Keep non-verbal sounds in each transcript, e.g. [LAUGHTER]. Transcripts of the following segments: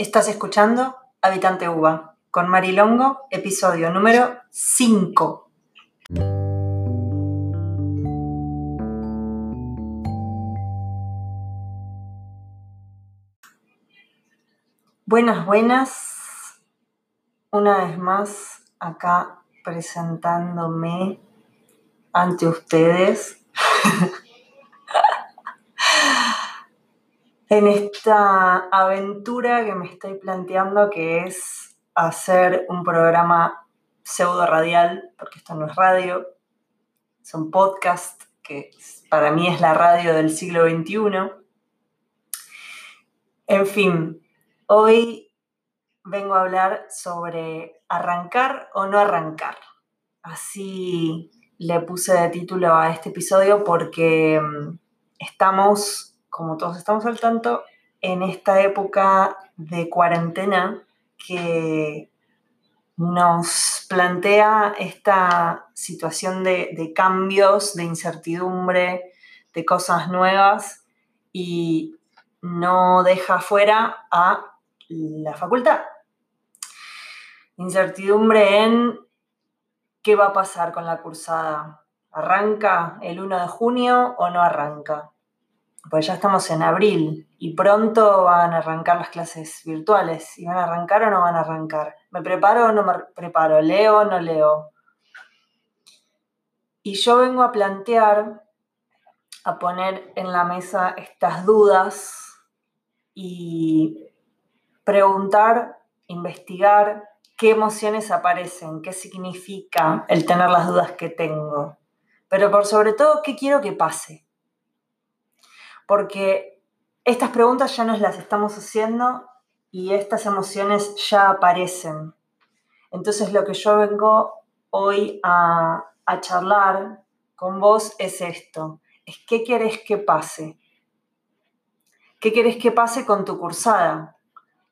Estás escuchando Habitante Uva con Marilongo, episodio número 5. Buenas, buenas. Una vez más acá presentándome ante ustedes. [LAUGHS] en esta aventura que me estoy planteando, que es hacer un programa pseudo radial, porque esto no es radio, es un podcast que para mí es la radio del siglo XXI. En fin, hoy vengo a hablar sobre arrancar o no arrancar. Así le puse de título a este episodio porque mm, estamos como todos estamos al tanto, en esta época de cuarentena que nos plantea esta situación de, cambios, de incertidumbre, de cosas nuevas y no deja fuera a la facultad. Incertidumbre en qué va a pasar con la cursada. ¿Arranca el 1 de junio o no arranca? Pues ya estamos en abril y pronto van a arrancar las clases virtuales. ¿Y van a arrancar o no van a arrancar? ¿Me preparo o no me preparo? ¿Leo o no leo? Y yo vengo a plantear, a poner en la mesa estas dudas y preguntar, investigar qué emociones aparecen, qué significa el tener las dudas que tengo. Pero por sobre todo, ¿qué quiero que pase? Porque estas preguntas ya nos las estamos haciendo y estas emociones ya aparecen. Entonces lo que yo vengo hoy a, charlar con vos es esto, es qué querés que pase. ¿Qué querés que pase con tu cursada?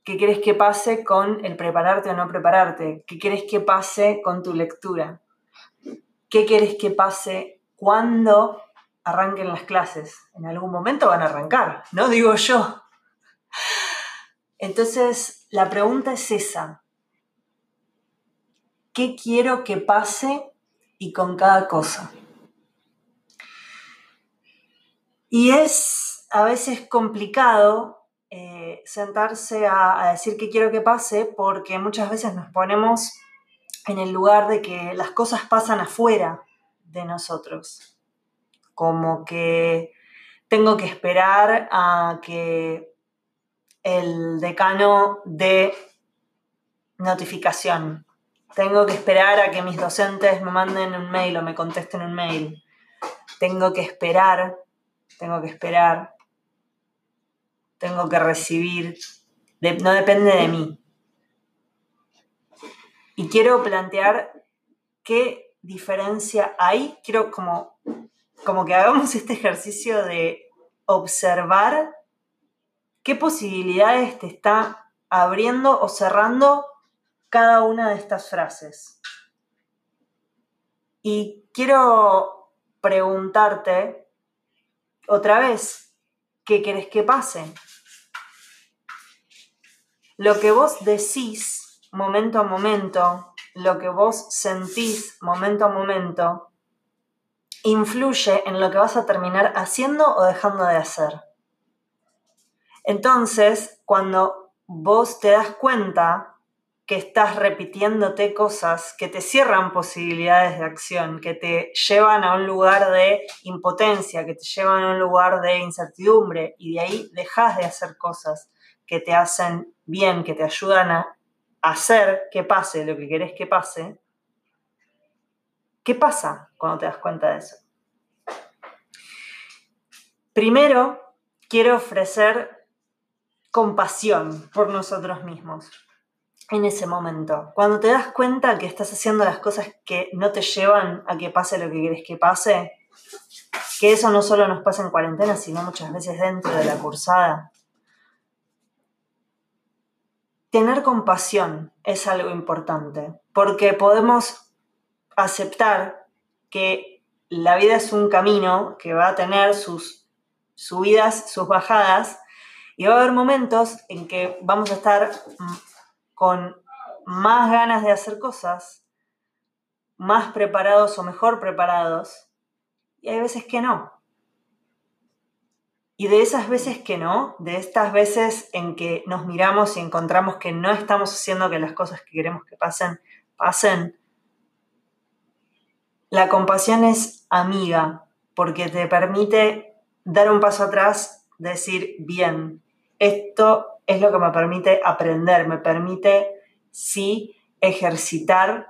¿Qué querés que pase con el prepararte o no prepararte? ¿Qué querés que pase con tu lectura? ¿Qué querés que pase cuando arranquen las clases. En algún momento van a arrancar, no digo yo. Entonces, la pregunta es esa. ¿Qué quiero que pase y con cada cosa? Y es a veces complicado eh, sentarse a, a decir qué quiero que pase porque muchas veces nos ponemos en el lugar de que las cosas pasan afuera de nosotros como que tengo que esperar a que el decano dé notificación. Tengo que esperar a que mis docentes me manden un mail o me contesten un mail. Tengo que esperar, tengo que esperar, tengo que recibir. no depende de mí. Y quiero plantear qué diferencia hay. Quiero como como que hagamos este ejercicio de observar qué posibilidades te está abriendo o cerrando cada una de estas frases. Y quiero preguntarte otra vez, ¿qué querés que pase? Lo que vos decís momento a momento, lo que vos sentís momento a momento, influye en lo que vas a terminar haciendo o dejando de hacer. Entonces, cuando vos te das cuenta que estás repitiéndote cosas que te cierran posibilidades de acción, que te llevan a un lugar de impotencia, que te llevan a un lugar de incertidumbre y de ahí dejas de hacer cosas que te hacen bien, que te ayudan a hacer que pase lo que querés que pase, ¿Qué pasa cuando te das cuenta de eso? Primero, quiero ofrecer compasión por nosotros mismos en ese momento. Cuando te das cuenta que estás haciendo las cosas que no te llevan a que pase lo que quieres que pase, que eso no solo nos pasa en cuarentena, sino muchas veces dentro de la cursada. Tener compasión es algo importante, porque podemos aceptar que la vida es un camino que va a tener sus subidas, sus bajadas, Y va a haber momentos en que vamos a estar mm, con más ganas de hacer cosas, más preparados o mejor preparados, y hay veces que no. Y de esas veces que no, de estas veces en que nos miramos y encontramos que no estamos haciendo que las cosas que queremos que pasen, pasen, la compasión es amiga porque te permite dar un paso atrás, decir, bien, esto es lo que me permite aprender, me permite, sí, ejercitar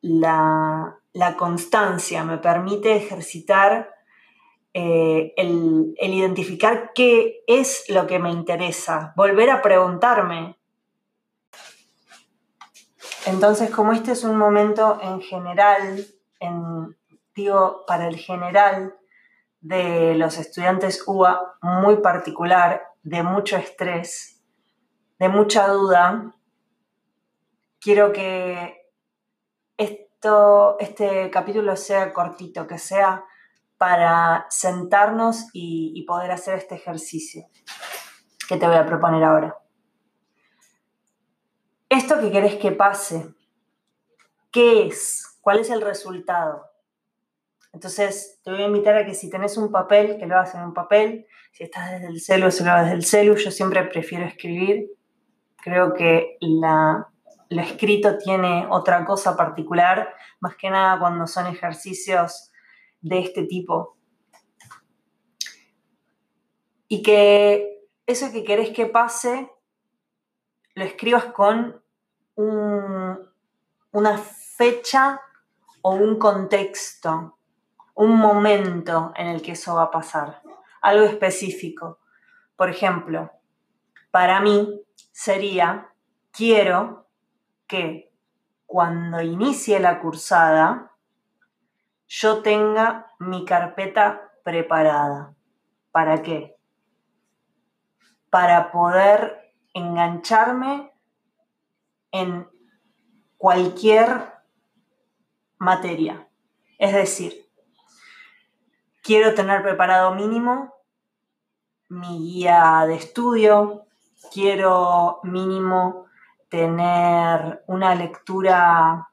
la, la constancia, me permite ejercitar eh, el, identificar qué es lo que me interesa, volver a preguntarme. Entonces, como este es un momento en general, en, digo, para el general de los estudiantes UA muy particular, de mucho estrés, de mucha duda, quiero que esto, este capítulo sea cortito, que sea para sentarnos y, poder hacer este ejercicio que te voy a proponer ahora. Esto que querés que pase, ¿qué es? ¿Cuál es el resultado? Entonces, te voy a invitar a que si tenés un papel, que lo hagas en un papel. Si estás desde el celu, se lo hagas desde el celu. Yo siempre prefiero escribir. Creo que la, lo escrito tiene otra cosa particular, más que nada cuando son ejercicios de este tipo. Y que eso que querés que pase, lo escribas con una fecha o un contexto, un momento en el que eso va a pasar, algo específico. Por ejemplo, para mí sería, quiero que cuando inicie la cursada, yo tenga mi carpeta preparada. ¿Para qué? Para poder engancharme en cualquier materia. Es decir, quiero tener preparado mínimo mi guía de estudio, quiero mínimo tener una lectura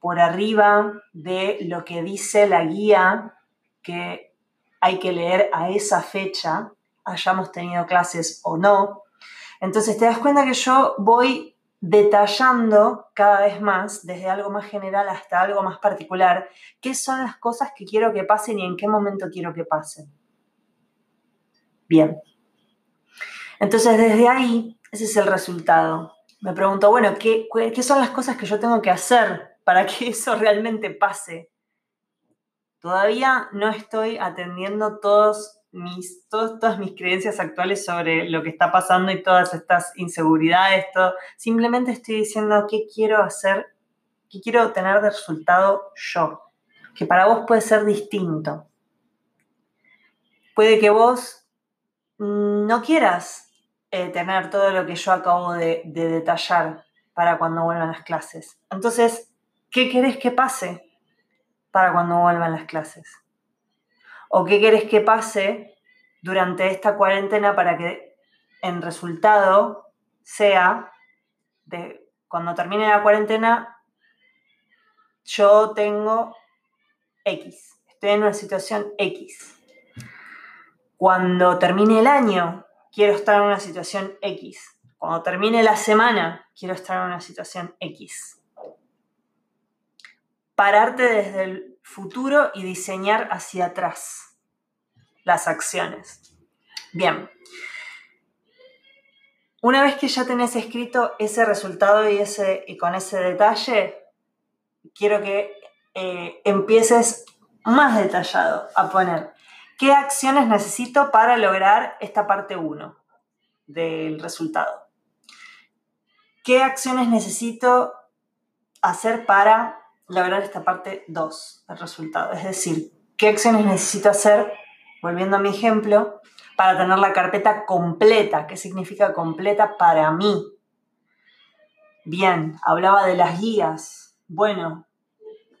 por arriba de lo que dice la guía que hay que leer a esa fecha, hayamos tenido clases o no. Entonces te das cuenta que yo voy detallando cada vez más, desde algo más general hasta algo más particular, qué son las cosas que quiero que pasen y en qué momento quiero que pasen. Bien. Entonces desde ahí, ese es el resultado. Me pregunto, bueno, ¿qué, qué son las cosas que yo tengo que hacer para que [LAUGHS] eso realmente pase. Todavía no estoy atendiendo todos mis, todas mis creencias actuales sobre lo que está pasando y todas estas inseguridades. Todo. Simplemente estoy diciendo qué quiero hacer, qué quiero tener de resultado yo, que para vos puede ser distinto. Puede que vos no quieras eh, tener todo lo que yo acabo de detallar para cuando vuelvan las clases. Entonces, ¿Qué querés que pase para cuando vuelvan las clases? ¿O qué querés que pase durante esta cuarentena para que en resultado sea de cuando termine la cuarentena yo tengo X, estoy en una situación X. Cuando termine el año, quiero estar en una situación X. Cuando termine la semana, quiero estar en una situación X pararte desde el futuro y diseñar hacia atrás las acciones. Bien. Una vez que ya tenés escrito ese resultado y, ese, y con ese detalle, quiero que eh, empieces más detallado a poner qué acciones necesito para lograr esta parte 1 del resultado. ¿Qué acciones necesito hacer para lograr esta parte 2 del resultado. Es decir, qué acciones necesito hacer, volviendo a mi ejemplo, para tener la carpeta completa. ¿Qué significa completa para mí? Bien, hablaba de las guías. Bueno,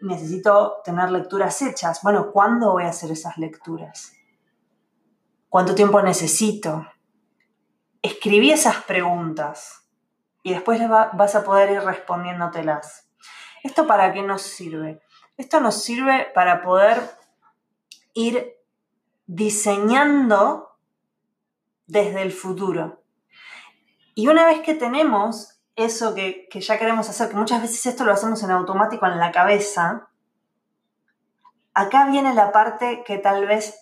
necesito tener lecturas hechas. Bueno, ¿cuándo voy a hacer esas lecturas? ¿Cuánto tiempo necesito? escribí esas preguntas y después vas a poder ir respondiéndotelas. ¿Esto para qué nos sirve? Esto nos sirve para poder ir diseñando desde el futuro. Y una vez que tenemos eso que, que, ya queremos hacer, que muchas veces esto lo hacemos en automático en la cabeza, acá viene la parte que tal vez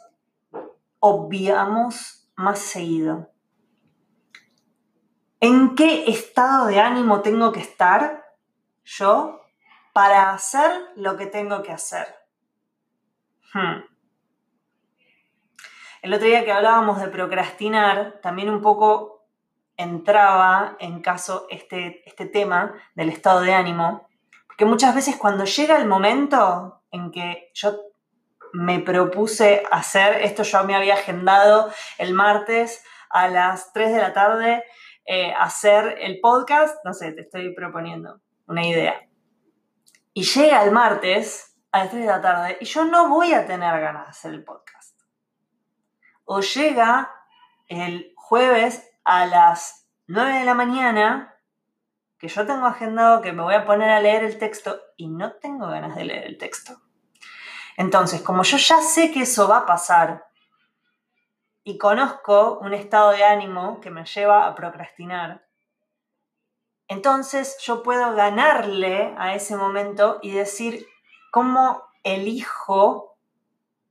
obviamos más seguido. ¿En qué estado de ánimo tengo que estar yo para hacer lo que tengo que hacer? Hmm. El otro día que hablábamos de procrastinar, también un poco entraba en caso este, este tema del estado de ánimo, porque muchas veces cuando llega el momento en que yo me propuse hacer, esto yo me había agendado el martes a las 3 de la tarde, eh, hacer el podcast, no sé, te estoy proponiendo una idea. Y llega el martes a las 3 de la tarde y yo no voy a tener ganas de hacer el podcast o llega el jueves a las 9 de la mañana, que yo tengo agendado que me voy a poner a leer el texto y no tengo ganas de leer el texto. Entonces, como yo ya sé que eso va a pasar y conozco un estado de ánimo que me lleva a procrastinar, entonces yo puedo ganarle a ese momento y decir cómo elijo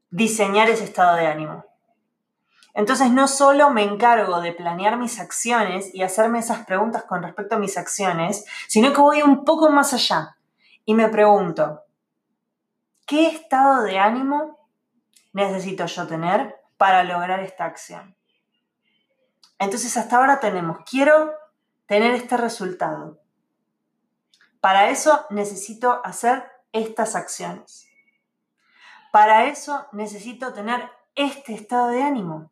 diseñar ese estado de ánimo. Entonces no solo me encargo de planear mis acciones y hacerme esas preguntas con respecto a mis acciones, sino que voy un poco más allá y me pregunto, ¿qué estado de ánimo necesito yo tener para lograr esta acción? Entonces hasta ahora tenemos, quiero tener este resultado. Para eso necesito hacer estas acciones. Para eso necesito tener este estado de ánimo.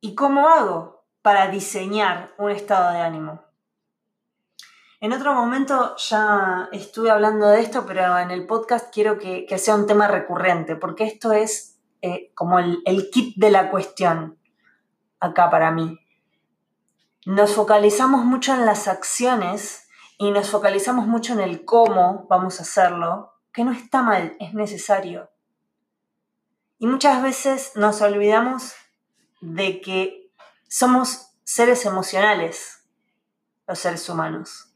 ¿Y cómo hago para diseñar un estado de ánimo? En otro momento ya estuve hablando de esto, pero en el podcast quiero que, sea un tema recurrente, porque esto es eh, como el, el kit de la cuestión acá para mí. Nos focalizamos mucho en las acciones y nos focalizamos mucho en el cómo vamos a hacerlo, que no está mal, es necesario. Y muchas veces nos olvidamos de que somos seres emocionales, los seres humanos.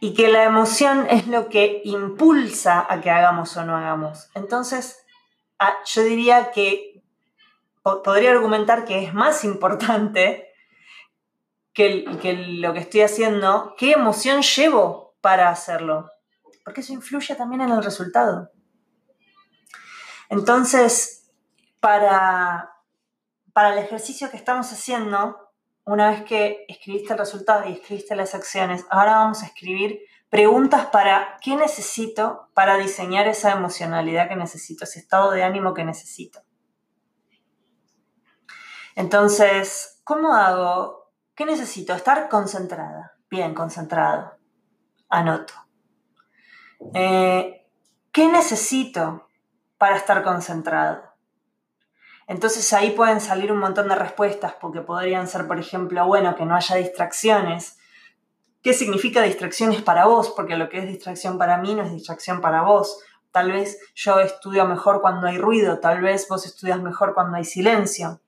Y que la emoción es lo que impulsa a que hagamos o no hagamos. Entonces, ah, yo diría que podría argumentar que es más importante que, lo que estoy haciendo, qué emoción llevo para hacerlo. Porque eso influye también en el resultado. Entonces, para, para el ejercicio que estamos haciendo, una vez que escribiste el resultado y escribiste las acciones, ahora vamos a escribir preguntas para qué necesito para diseñar esa emocionalidad que necesito, ese estado de ánimo que necesito. Entonces, ¿cómo hago? ¿Qué necesito? Estar concentrada. Bien, concentrado. Anoto. Eh, ¿Qué necesito para estar concentrado? Entonces ahí pueden salir un montón de respuestas, porque podrían ser, por ejemplo, bueno, que no haya distracciones. ¿Qué significa distracciones para vos? Porque lo que es distracción para mí no es distracción para vos. Tal vez yo estudio mejor cuando hay ruido, tal vez vos estudias mejor cuando hay silencio.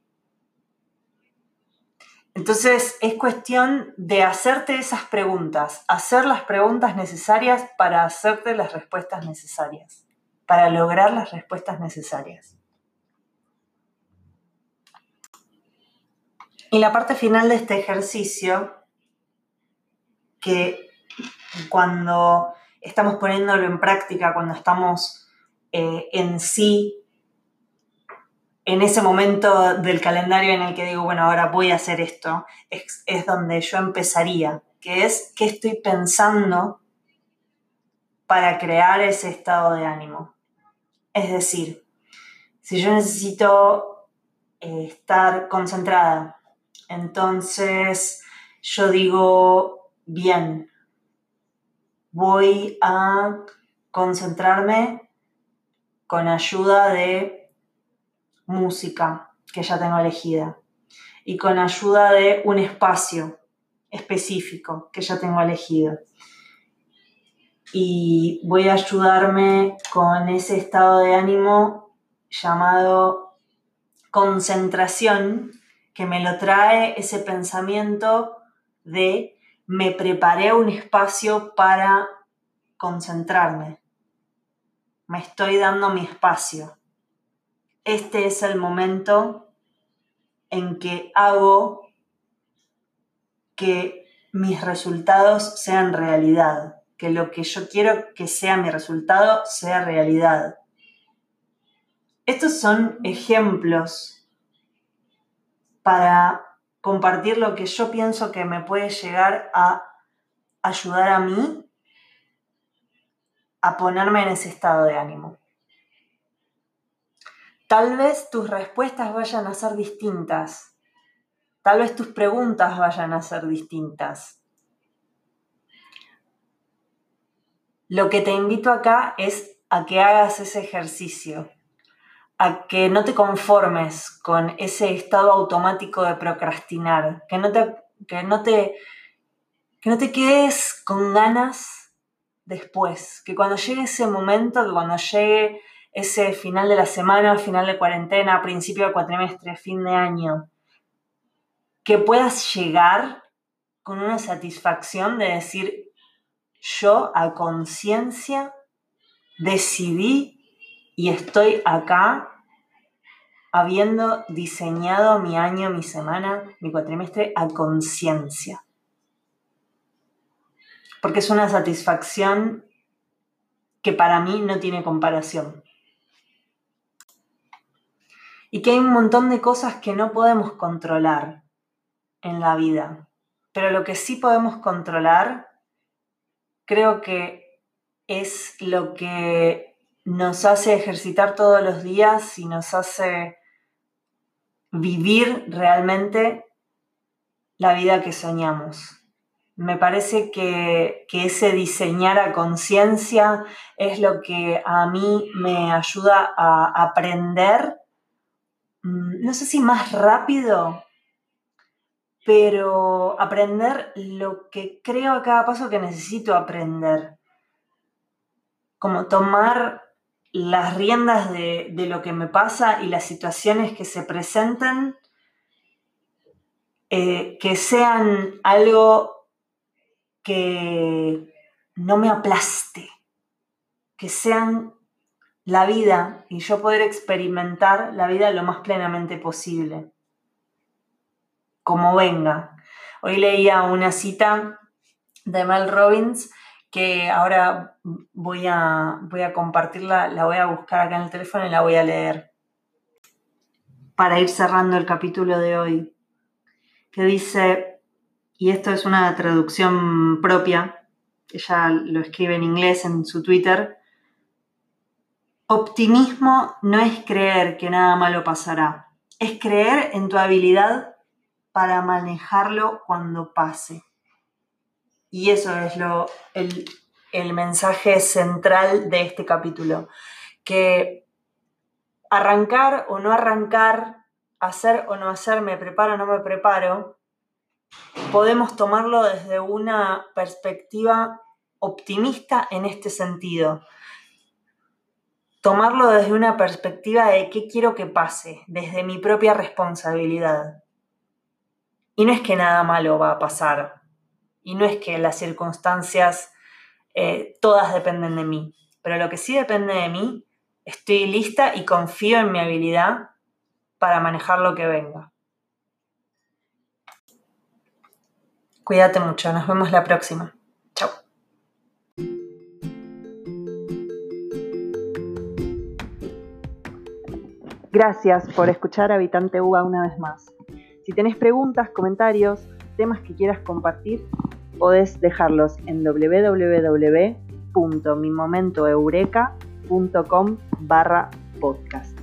Entonces es cuestión de hacerte esas preguntas, hacer las preguntas necesarias para hacerte las respuestas necesarias, para lograr las respuestas necesarias. Y la parte final de este ejercicio, que cuando estamos poniéndolo en práctica, cuando estamos eh, en sí, en ese momento del calendario en el que digo, bueno, ahora voy a hacer esto, es, es donde yo empezaría, que es qué estoy pensando para crear ese estado de ánimo. Es decir, si yo necesito eh, estar concentrada, entonces yo digo, bien, voy a concentrarme con ayuda de música que ya tengo elegida y con ayuda de un espacio específico que ya tengo elegido. Y voy a ayudarme con ese estado de ánimo llamado concentración, que me lo trae ese pensamiento de me preparé un espacio para concentrarme. Me estoy dando mi espacio. Este es el momento en que hago que mis resultados sean realidad, que lo que yo quiero que sea mi resultado sea realidad. Estos son ejemplos para compartir lo que yo pienso que me puede llegar a ayudar a mí a ponerme en ese estado de ánimo. Tal vez tus respuestas vayan a ser distintas. Tal vez tus preguntas vayan a ser distintas. Lo que te invito acá es a que hagas ese ejercicio, a que no te conformes con ese estado automático de procrastinar, que no te, que no te, que no te quedes con ganas después, que cuando llegue ese momento, que cuando llegue ese final de la semana, final de cuarentena, principio del cuatrimestre, fin de año, que puedas llegar con una satisfacción de decir, yo a conciencia decidí y estoy acá habiendo diseñado mi año, mi semana, mi cuatrimestre a conciencia. Porque es una satisfacción que para mí no tiene comparación y que hay un montón de cosas que no podemos controlar en la vida. Pero lo que sí podemos controlar, creo que es lo que nos hace ejercitar todos los días y nos hace vivir realmente la vida que soñamos. Me parece que, que ese diseñar a conciencia es lo que a mí me ayuda a aprender no sé si más rápido, pero aprender lo que creo a cada paso que necesito aprender. Como tomar las riendas de, lo que me pasa y las situaciones que se presenten, eh, que sean algo que no me aplaste, que sean la vida y yo poder experimentar la vida lo más plenamente posible, como venga. Hoy leía una cita de Mel Robbins que ahora voy a, voy a compartirla, la voy a buscar acá en el teléfono y la voy a leer. Para ir cerrando el capítulo de hoy, que dice, y esto es una traducción propia, ella lo escribe en inglés en su Twitter, Optimismo no es creer que nada malo pasará, es creer en tu habilidad para manejarlo cuando pase. Y eso es lo, el, el mensaje central de este capítulo, que arrancar o no arrancar, hacer o no hacer, me preparo o no me preparo, podemos tomarlo desde una perspectiva optimista en este sentido tomarlo desde una perspectiva de qué quiero que pase, desde mi propia responsabilidad. Y no es que nada malo va a pasar, y no es que las circunstancias eh, todas dependen de mí, pero lo que sí depende de mí, estoy lista y confío en mi habilidad para manejar lo que venga. Cuídate mucho, nos vemos la próxima. Gracias por escuchar Habitante UBA una vez más. Si tenés preguntas, comentarios, temas que quieras compartir, podés dejarlos en www.mimomentoeureka.com barra podcast.